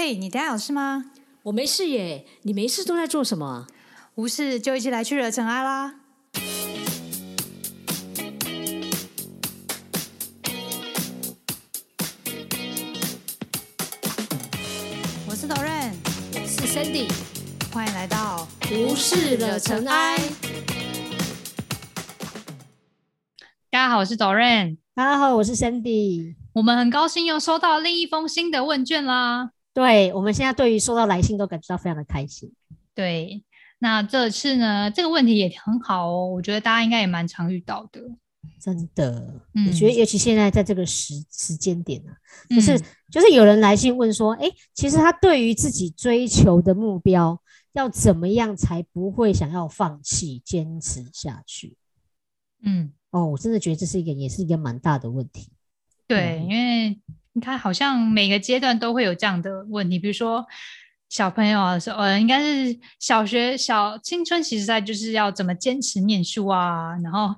嘿，你等下有事吗？我没事耶，你没事都在做什么？无事就一起来去惹尘埃啦！我是 Doren，我是 Sandy，欢迎来到无事惹尘埃。大家好，我是 Doren。大家好，我是 Sandy。我们很高兴又收到另一封新的问卷啦。对，我们现在对于收到来信都感觉到非常的开心。对，那这次呢，这个问题也很好哦，我觉得大家应该也蛮常遇到的。真的，我觉得尤其现在在这个时时间点呢，就是就是有人来信问说，哎，其实他对于自己追求的目标要怎么样才不会想要放弃，坚持下去？嗯，哦，我真的觉得这是一个也是一个蛮大的问题。对，因为你看，好像每个阶段都会有这样的问题，比如说小朋友啊，说呃，应该是小学小青春期时代就是要怎么坚持念书啊，然后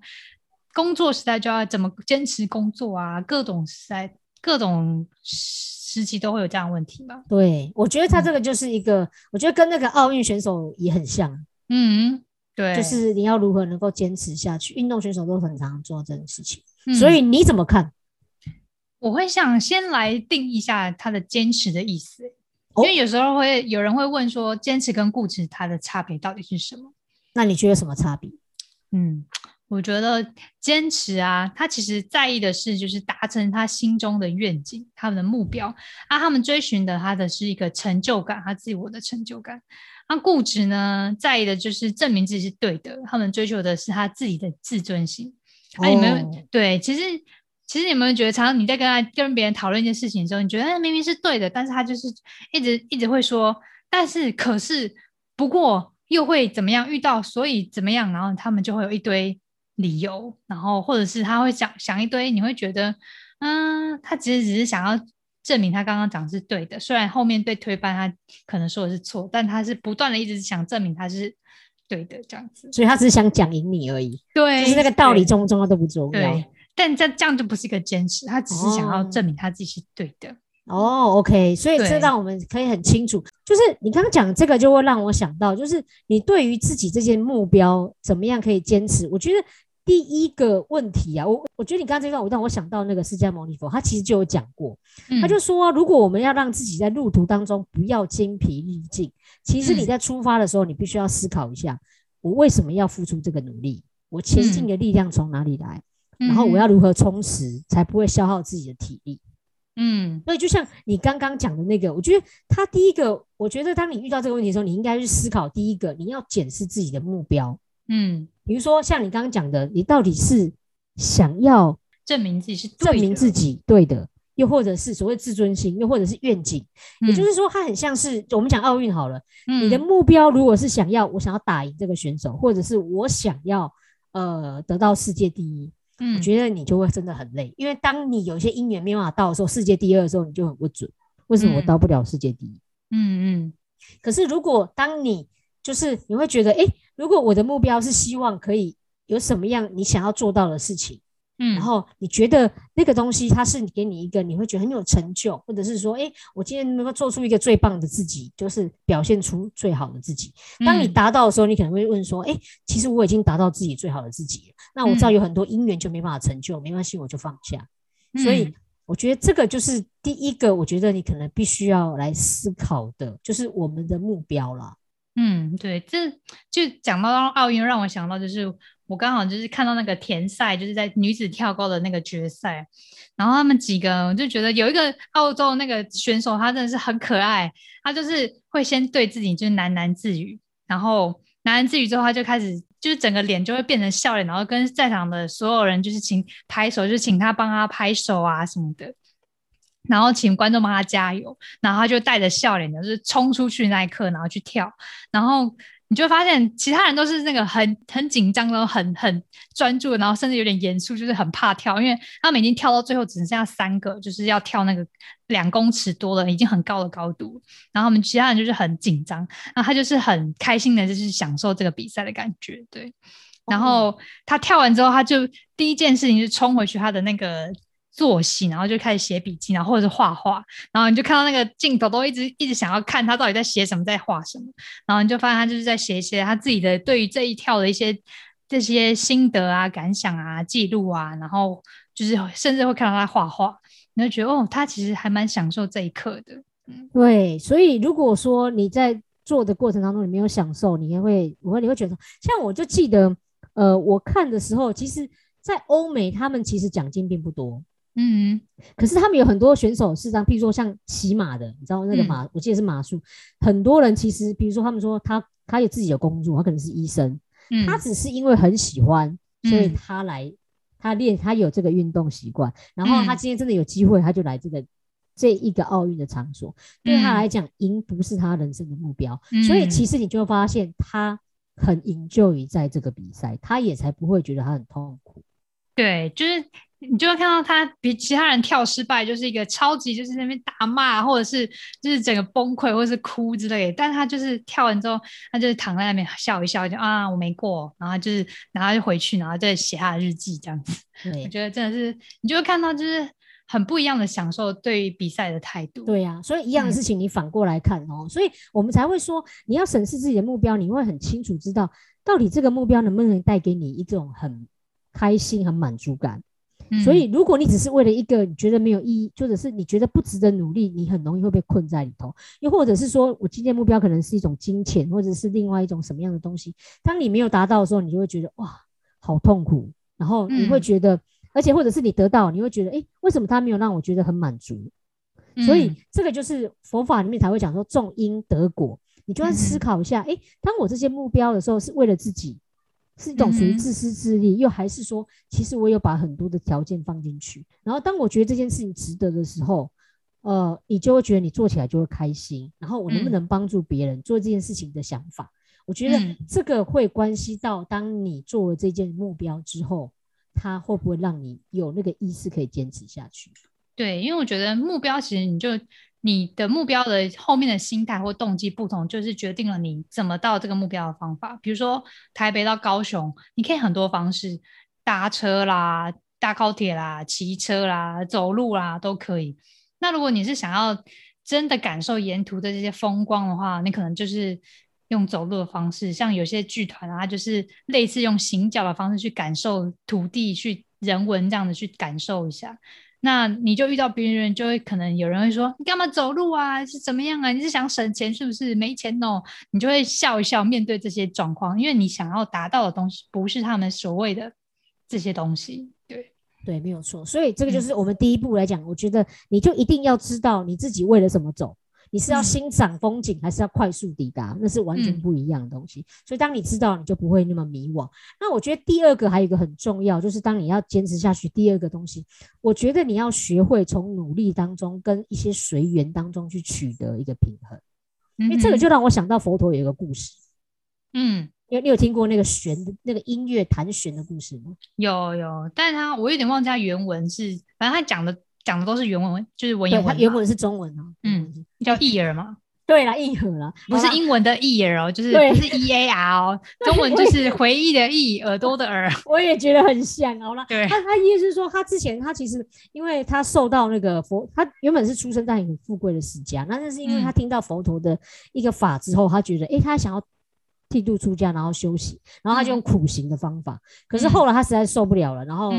工作时代就要怎么坚持工作啊，各种时代、各种时期都会有这样的问题吧？对，我觉得他这个就是一个，我觉得跟那个奥运选手也很像，嗯，对，就是你要如何能够坚持下去，运动选手都很常做这种事情，所以你怎么看？我会想先来定义一下他的坚持的意思，因为有时候会有人会问说，坚持跟固执它的差别到底是什么？那你觉得什么差别？嗯，我觉得坚持啊，他其实在意的是就是达成他心中的愿景，他们的目标啊，他们追寻的他的是一个成就感，他自我的成就感。那固执呢，在意的就是证明自己是对的，他们追求的是他自己的自尊心。啊，你们对，其实。其实有没有觉得，常常你在跟他跟别人讨论一件事情的时候，你觉得明明是对的，但是他就是一直一直会说，但是可是不过又会怎么样？遇到所以怎么样？然后他们就会有一堆理由，然后或者是他会想想一堆，你会觉得，嗯，他其实只是想要证明他刚刚讲是对的，虽然后面被推翻，他可能说的是错，但他是不断的一直想证明他是对的这样子，所以他只是想讲赢你而已，对，就是那个道理重不重要都不重要。但这这样就不是一个坚持，他只是想要证明他自己是对的。哦，OK，所以这让我们可以很清楚，就是你刚刚讲这个，就会让我想到，就是你对于自己这些目标怎么样可以坚持？我觉得第一个问题啊，我我觉得你刚刚这段，我让我想到那个释迦牟尼佛，他其实就有讲过，他就说，如果我们要让自己在路途当中不要精疲力尽，其实你在出发的时候，你必须要思考一下，我为什么要付出这个努力？我前进的力量从哪里来？然后我要如何充实，才不会消耗自己的体力？嗯，所以就像你刚刚讲的那个，我觉得他第一个，我觉得当你遇到这个问题的时候，你应该去思考第一个，你要检视自己的目标。嗯，比如说像你刚刚讲的，你到底是想要证明自己是证明自己对的，又或者是所谓自尊心，又或者是愿景？也就是说，它很像是我们讲奥运好了，你的目标如果是想要我想要打赢这个选手，或者是我想要呃得到世界第一。我觉得你就会真的很累，因为当你有一些姻缘没办法到的时候，世界第二的时候，你就很不准。为什么我到不了世界第一？嗯嗯。可是如果当你就是你会觉得，哎，如果我的目标是希望可以有什么样你想要做到的事情。嗯，然后你觉得那个东西，它是给你一个你会觉得很有成就，或者是说，哎，我今天能够做出一个最棒的自己，就是表现出最好的自己。当你达到的时候，你可能会问说，哎，其实我已经达到自己最好的自己了。那我知道有很多因缘就没办法成就，没关系，我就放下。所以我觉得这个就是第一个，我觉得你可能必须要来思考的，就是我们的目标了。嗯，对，这就讲到奥运，让我想到就是。我刚好就是看到那个田赛，就是在女子跳高的那个决赛，然后他们几个，我就觉得有一个澳洲那个选手，他真的是很可爱，他就是会先对自己就是喃喃自语，然后喃喃自语之后，他就开始就是整个脸就会变成笑脸，然后跟在场的所有人就是请拍手，就请他帮他拍手啊什么的，然后请观众帮他加油，然后他就带着笑脸的，就是冲出去那一刻，然后去跳，然后。你就会发现，其他人都是那个很很紧张，然后很很专注，然后甚至有点严肃，就是很怕跳，因为他们已经跳到最后只剩下三个，就是要跳那个两公尺多的，已经很高的高度。然后我们其他人就是很紧张，然后他就是很开心的，就是享受这个比赛的感觉。对，然后他跳完之后，他就第一件事情是冲回去他的那个作戏，然后就开始写笔记，然后或者是画画，然后你就看到那个镜头都一直一直想要看他到底在写什么，在画什么，然后你就发现他就是在写一些他自己的对于这一跳的一些这些心得啊、感想啊、记录啊，然后就是甚至会看到他画画，你就觉得哦，他其实还蛮享受这一刻的。嗯，对，所以如果说你在做的过程当中你没有享受，你也会，我会你会觉得，像我就记得，呃，我看的时候，其实，在欧美他们其实奖金并不多。嗯，可是他们有很多选手是这样，譬如说像骑马的，你知道那个马，我记得是马术，很多人其实，比如说他们说他他有自己的工作，他可能是医生，他只是因为很喜欢，所以他来他练，他有这个运动习惯，然后他今天真的有机会，他就来这个这一个奥运的场所，对他来讲，赢不是他人生的目标，所以其实你就会发现他很营救于在这个比赛，他也才不会觉得他很痛苦，对，就是。你就会看到他比其他人跳失败，就是一个超级就是那边大骂，或者是就是整个崩溃，或者是哭之类的。但他就是跳完之后，他就是躺在那边笑一笑，就啊我没过，然后就是然后就回去，然后再写他的日记这样子。我觉得真的是，你就会看到就是很不一样的享受对于比赛的态度。对呀，所以一样的事情你反过来看哦，所以我们才会说你要审视自己的目标，你会很清楚知道到底这个目标能不能带给你一种很开心、和满足感。所以，如果你只是为了一个你觉得没有意义，或者是你觉得不值得努力，你很容易会被困在里头。又或者是说，我今天目标可能是一种金钱，或者是另外一种什么样的东西，当你没有达到的时候，你就会觉得哇，好痛苦。然后你会觉得，而且或者是你得到，你会觉得，哎，为什么他没有让我觉得很满足？所以这个就是佛法里面才会讲说，种因得果。你就要思考一下，哎，当我这些目标的时候，是为了自己。是一种属于自私自利，又还是说，其实我有把很多的条件放进去，然后当我觉得这件事情值得的时候，呃，你就会觉得你做起来就会开心。然后我能不能帮助别人做这件事情的想法，我觉得这个会关系到，当你做了这件目标之后，它会不会让你有那个意识可以坚持下去？对，因为我觉得目标其实你就。你的目标的后面的心态或动机不同，就是决定了你怎么到这个目标的方法。比如说台北到高雄，你可以很多方式，搭车啦、搭高铁啦、骑车啦、走路啦都可以。那如果你是想要真的感受沿途的这些风光的话，你可能就是用走路的方式。像有些剧团啊，就是类似用行脚的方式去感受土地、去人文这样的去感受一下。那你就遇到别人，就会可能有人会说你干嘛走路啊？是怎么样啊？你是想省钱是不是？没钱哦，你就会笑一笑，面对这些状况，因为你想要达到的东西不是他们所谓的这些东西。对对，没有错。所以这个就是我们第一步来讲，我觉得你就一定要知道你自己为了什么走。你是要欣赏风景，还是要快速抵达？那是完全不一样的东西。所以当你知道，你就不会那么迷惘。那我觉得第二个还有一个很重要，就是当你要坚持下去，第二个东西，我觉得你要学会从努力当中跟一些随缘当中去取得一个平衡。因为这个就让我想到佛陀有一个故事。嗯，你你有听过那个弦的那个音乐弹弦的故事吗？有有，但是他我有点忘记他原文是，反正他讲的。讲的都是原文，就是文言文。原文是中文哦，嗯，叫译耳嘛。对了，译耳了，不是英文的译耳哦，就是不是 E A R 哦，中文就是回忆的忆，耳朵的耳。我也觉得很像好了对，他他意思是说，他之前他其实因为他受到那个佛，他原本是出生在很富贵的世家，那但是因为他听到佛陀的一个法之后，他觉得哎，他想要剃度出家，然后休息，然后他就用苦行的方法。可是后来他实在受不了了，然后。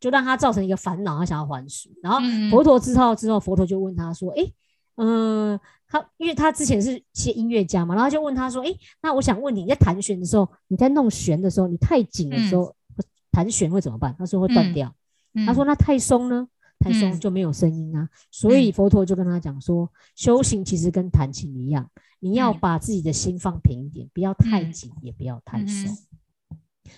就让他造成一个烦恼，他想要还俗。然后佛陀知道之后，佛陀就问他说：“哎，嗯，他因为他之前是些音乐家嘛，然后就问他说：‘哎，那我想问你，在弹弦的时候，你在弄弦的时候，你太紧的时候，弹弦会怎么办？’他说会断掉。他说那太松呢？太松就没有声音啊。所以佛陀就跟他讲说，修行其实跟弹琴一样，你要把自己的心放平一点，不要太紧，也不要太松。”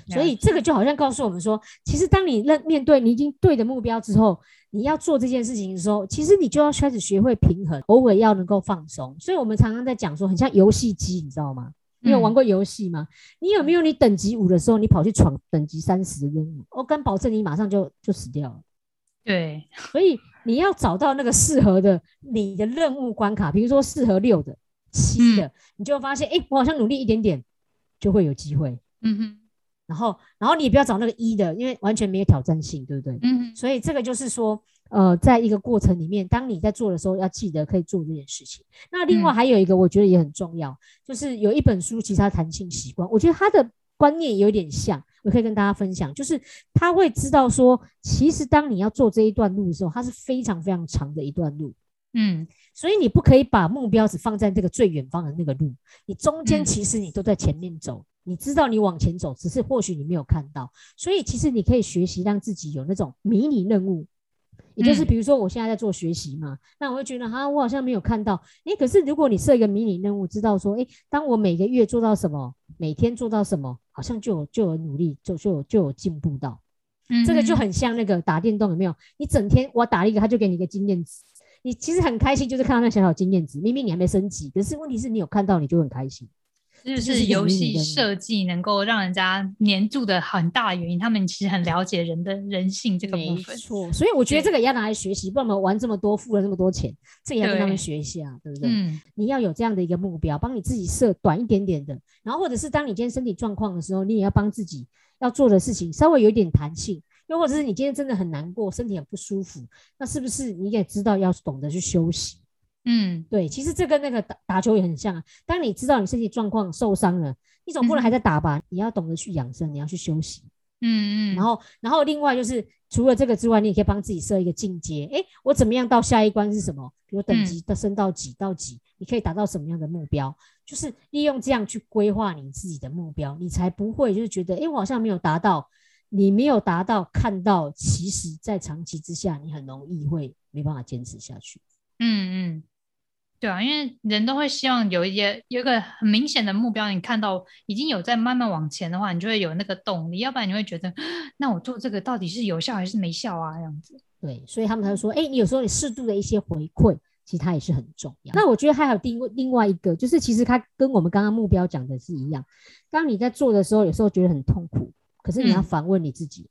所以这个就好像告诉我们说，其实当你认面对你已经对的目标之后，你要做这件事情的时候，其实你就要开始学会平衡，偶尔要能够放松。所以我们常常在讲说，很像游戏机，你知道吗？你有玩过游戏吗？你有没有你等级五的时候，你跑去闯等级三十的任务？我敢保证你马上就就死掉了。对，所以你要找到那个适合的你的任务关卡，比如说适合六的、七的，你就会发现，哎，我好像努力一点点就会有机会。嗯哼。然后然后你也不要找那个一的，因为完全没有挑战性，对不对？嗯所以这个就是说，呃，在一个过程里面，当你在做的时候，要记得可以做这件事情。那另外嗯还有一个，我觉得也很重要，就是有一本书，其实它弹性习惯，我觉得它的观念有点像，我可以跟大家分享，就是他会知道说，其实当你要做这一段路的时候，它是非常非常长的一段路。嗯所以你不可以把目标只放在这个最远方的那个路，你中间嗯其实你都在前面走，你知道你往前走，只是或许你没有看到。所以其实你可以学习让自己有那种迷你任务，也就是嗯比如说我现在在做学习嘛，那我会觉得哈，我好像没有看到。诶，可是如果你设一个迷你任务，知道说，诶，当我每个月做到什么，每天做到什么，好像就有就有努力，就就有就有进步到。嗯，这个就很像那个打电动，有没有？你整天我打了一个，他就给你一个经验值，你其实很开心，就是看到那小小经验值。明明你还没升级，可是问题是你有看到，你就很开心。就就是游戏设计能够让人家黏住的很大的原因，他们其实很了解人的人性这个部分没分。错，所以我觉得这个也要拿来学习，不然我们玩这么多，付了这么多钱，这也要跟他们学一下，对不对？嗯你要有这样的一个目标，帮你自己设短一点点的，然后或者是当你今天身体状况的时候，你也要帮自己要做的事情稍微有一点弹性，又或者是你今天真的很难过，身体很不舒服，那是不是你也知道要懂得去休息？嗯对，其实这跟那个打打球也很像啊。当你知道你身体状况受伤了，你总不能还在打吧？你要懂得去养生，你要去休息。嗯嗯，然后，然后另外就是除了这个之外，你也可以帮自己设一个进阶。诶，我怎么样到下一关是什么？比如等嗯级的升到几到几，你可以达到什么样的目标？就是利用这样去规划你自己的目标，你才不会就是觉得，诶，我好像没有达到。你没有达到，看到，其实在长期之下，你很容易会没办法坚持下去。嗯嗯，对啊，因为人都会希望有一些有一个很明显的目标，你看到已经有在慢慢往前的话，你就会有那个动力，要不然你会觉得，那我做这个到底是有效还是没效啊？这样子。对，所以他们才会说，哎、你有时候你适度的一些回馈，其实它也是很重要。那我觉得还有另外另外一个，就是其实它跟我们刚刚目标讲的是一样。当你在做的时候，有时候觉得很痛苦，可是你要嗯反问你自己，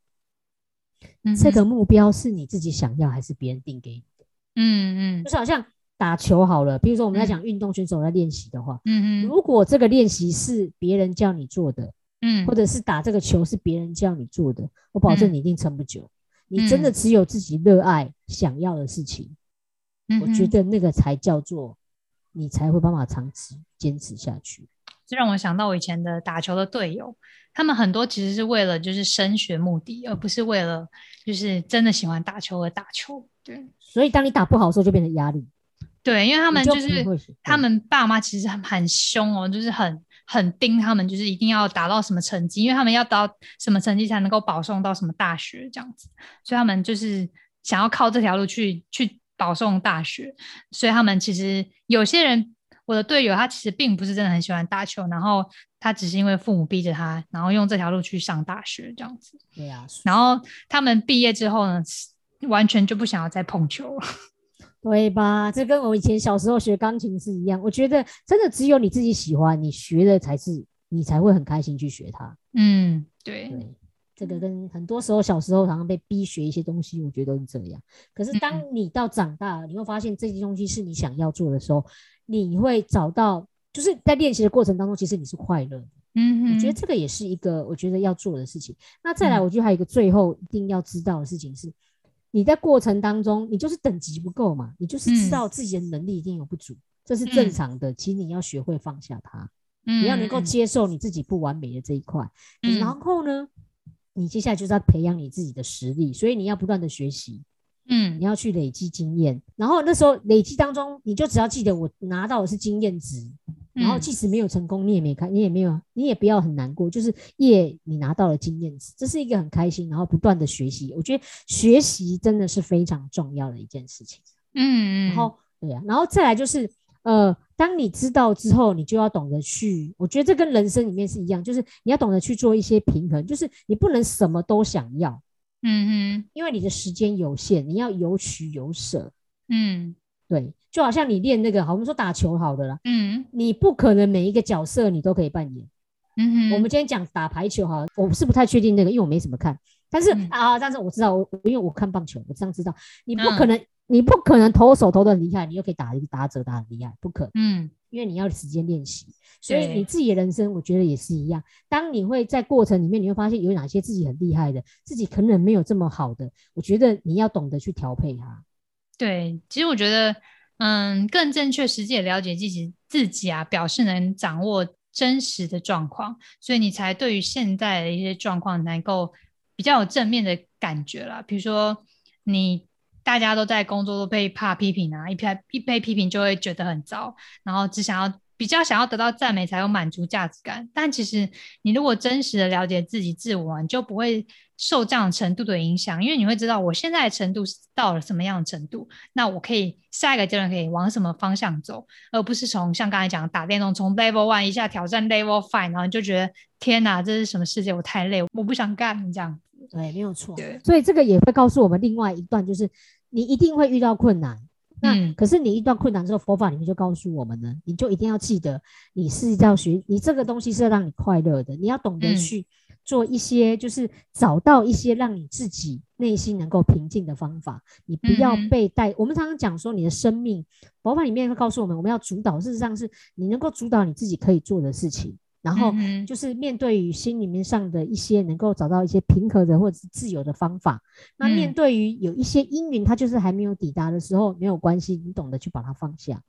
嗯哼这个目标是你自己想要还是别人定给你的？嗯嗯就是好像打球好了，比如说我们在嗯讲运动选手在练习的话，嗯嗯如果这个练习是别人叫你做的，嗯，或者是打这个球是别人叫你做的，我保证嗯你一定撑不久。你真的嗯只有自己热爱、想要的事情。我觉得那个才叫做你才会办法长期坚持下去。这让我想到我以前的打球的队友，他们很多其实是为了就是升学目的，而不是为了就是真的喜欢打球而打球。对所以当你打不好的时候，就变成压力。对，因为他们就是他们爸妈其实很很凶哦，就是很很盯他们，就是一定要达到什么成绩，因为他们要达到什么成绩才能够保送到什么大学这样子，所以他们就是想要靠这条路去去保送大学，所以他们其实有些人，我的队友他其实并不是真的很喜欢打球，然后他只是因为父母逼着他，然后用这条路去上大学这样子，对啊，然后他们毕业之后呢，完全就不想要再碰球了。对吧？这跟我以前小时候学钢琴是一样。我觉得真的只有你自己喜欢，你学的才是你才会很开心去学它。嗯，对，对，这个跟很多时候小时候常常被逼学一些东西，我觉得都是这样。可是当你到长大了，你会发现这些东西是你想要做的时候，你会找到，就是在练习的过程当中，其实你是快乐的。嗯哼，我觉得这个也是一个我觉得要做的事情。那再来，嗯我觉得还有一个最后一定要知道的事情是，你在过程当中，你就是等级不够嘛，你就是知嗯道自己的能力一定有不足，这是正嗯常的。其实你要学会放下它，嗯你要能够嗯接受你自己不完美的这一块。嗯然后呢，你接下来就是要培养你自己的实力，所以你要不断的学习，嗯你要去累积经验。然后那时候累积当中，你就只要记得我拿到的是经验值，然后嗯即使没有成功，你也没开，你也没有，你也不要很难过，就是耶，你拿到了经验值，这是一个很开心，然后不断的学习。我觉得学习真的是非常重要的一件事情。嗯嗯，然后对啊，然后再来就是呃，当你知道之后，你就要懂得去，我觉得这跟人生里面是一样，就是你要懂得去做一些平衡，就是你不能什么都想要，嗯哼因为你的时间有限，你要有取有舍。嗯对，就好像你练那个，好，我们说打球好的啦，嗯你不可能每一个角色你都可以扮演。嗯哼，我们今天讲打排球哈，我是不太确定那个，因为我没怎么看。但是、嗯啊，但是我知道，我因为我看棒球，我这样知道，你不嗯可能你不可能投手投的很厉害，你又可以打一个打者打很厉害，不可能，嗯，因为你要时间练习。所以你自己的人生，我觉得也是一样。当你会在过程里面，你会发现有哪些自己很厉害的，自己可能没有这么好的，我觉得你要懂得去调配它。对，其实我觉得，嗯，更正确、实际的了解自己自己啊，表示能掌握真实的状况，所以你才对于现在的一些状况能够比较有正面的感觉啦。比如说，你大家都在工作都被怕批评啊，一被一被批评就会觉得很糟，然后只想要比较想要得到赞美才有满足价值感。但其实你如果真实的了解自己自我啊，你就不会受这样程度的影响，因为你会知道我现在的程度是到了什么样的程度，那我可以下一个阶段可以往什么方向走，而不是从像刚才讲打电动从 level one 一下挑战 level five，然后你就觉得天哪，这是什么世界？我太累，我不想干这样。对，没有错。对，所以这个也会告诉我们另外一段，就是你一定会遇到困难。那、嗯可是你一段困难之后，佛法里面就告诉我们呢，你就一定要记得，你是要学，你这个东西是要让你快乐的，你要懂得嗯去做一些，就是找到一些让你自己内心能够平静的方法。你不要被带。我们常常讲说，你的生命，佛法里面会告诉我们，我们要主导，事实上是你能够主导你自己可以做的事情。然后就是面对于心里面上的一些能够找到一些平和的或者是自由的方法。那面嗯对于有一些阴云，它就是还没有抵达的时候，没有关系，你懂得去把它放下。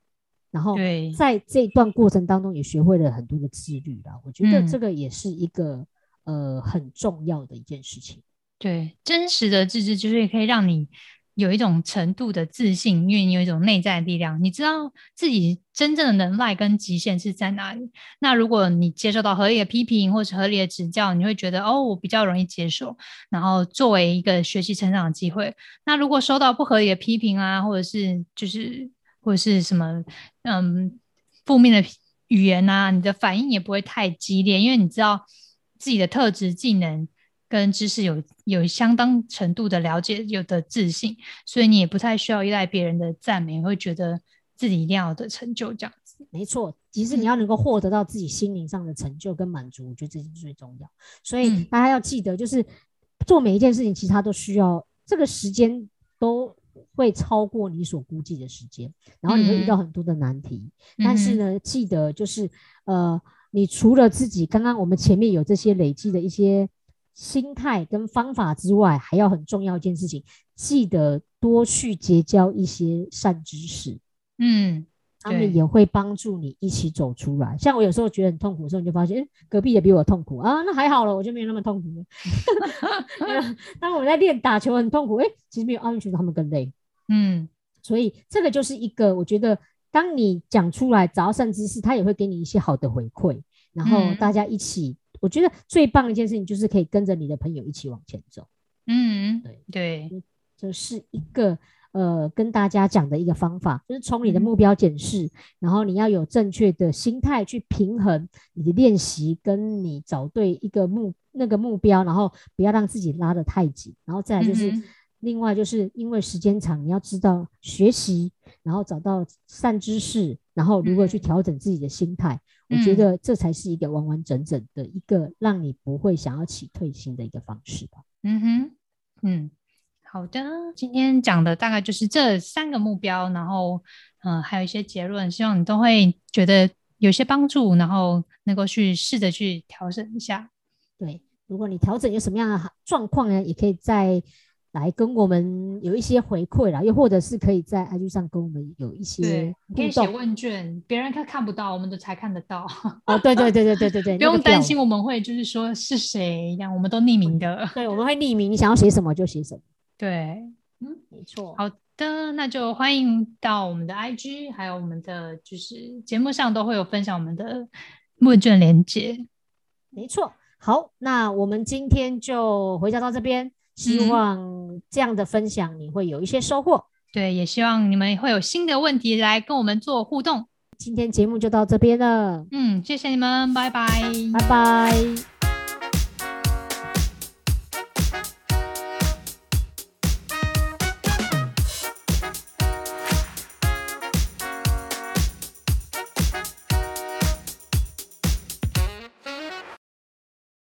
然后，在这一段过程当中，也学会了很多的自律啦。我觉得嗯这个也是一个、呃很重要的一件事情。对，真实的自制就是可以让你有一种程度的自信，因为你有一种内在的力量，你知道自己真正的能耐跟极限是在哪里。那如果你接受到合理的批评或是合理的指教，你会觉得哦，我比较容易接受，然后作为一个学习成长的机会。那如果收到不合理的批评啊，或者是就是或者是什么嗯负面的语言啊，你的反应也不会太激烈，因为你知道自己的特质、技能跟知识有有相当程度的了解，有的自信，所以你也不太需要依赖别人的赞美，会觉得自己一定要有的成就这样子。没错，其实嗯你要能够获得到自己心灵上的成就跟满足，我觉得这是最重要。所以嗯大家要记得，就是做每一件事情，其实它都需要这个时间都会超过你所估计的时间，然后你会遇到很多的难题。但是嗯呢，记得就是呃，你除了自己刚刚我们前面有这些累积的一些心态跟方法之外，还要很重要一件事情，记得多去结交一些善知识。嗯，他们也会帮助你一起走出来。像我有时候觉得很痛苦的时候，你就发现，哎，隔壁也比我痛苦啊，那还好了，我就没有那么痛苦了。当我在练打球很痛苦，哎，其实没有奥运选手他们更累。嗯所以这个就是一个，我觉得当你讲出来找到善知识，他也会给你一些好的回馈，然后嗯大家一起，我觉得最棒的一件事情就是可以跟着你的朋友一起往前走。嗯，对对，这是一个呃跟大家讲的一个方法，就是从你的嗯目标检视，然后你要有正确的心态去平衡你的练习，跟你找对一个目那个目标，然后不要让自己拉得太紧，然后再来就是。嗯另外，就是因为时间长，你要知道学习，然后找到善知识，然后如何去嗯调整自己的心态。我觉嗯得这才是一个完完整整的一个让你不会想要起退心的一个方式吧。嗯哼，嗯，好的，今天讲的大概就是这三个目标，然后嗯、呃还有一些结论，希望你都会觉得有些帮助，然后能够去试着去调整一下。对，如果你调整有什么样的好状况呢，也可以再来跟我们有一些回馈啦，又或者是可以在 IG 上跟我们有一些对，你可以互动。写问卷，别人看看不到，我们都才看得到，哦，对对对对对对对，不用担心我们会就是说是谁一样，我们都匿名的。对，我们会匿名，你想要写什么就写什么。对，嗯没错。好的，那就欢迎到我们的 IG，还有我们的就是节目上都会有分享我们的问卷连接。没错。好，那我们今天就回答到这边，希嗯望这样的分享你会有一些收获。对，也希望你们会有新的问题来跟我们做互动。今天节目就到这边了，嗯，谢谢你们，拜拜。拜拜。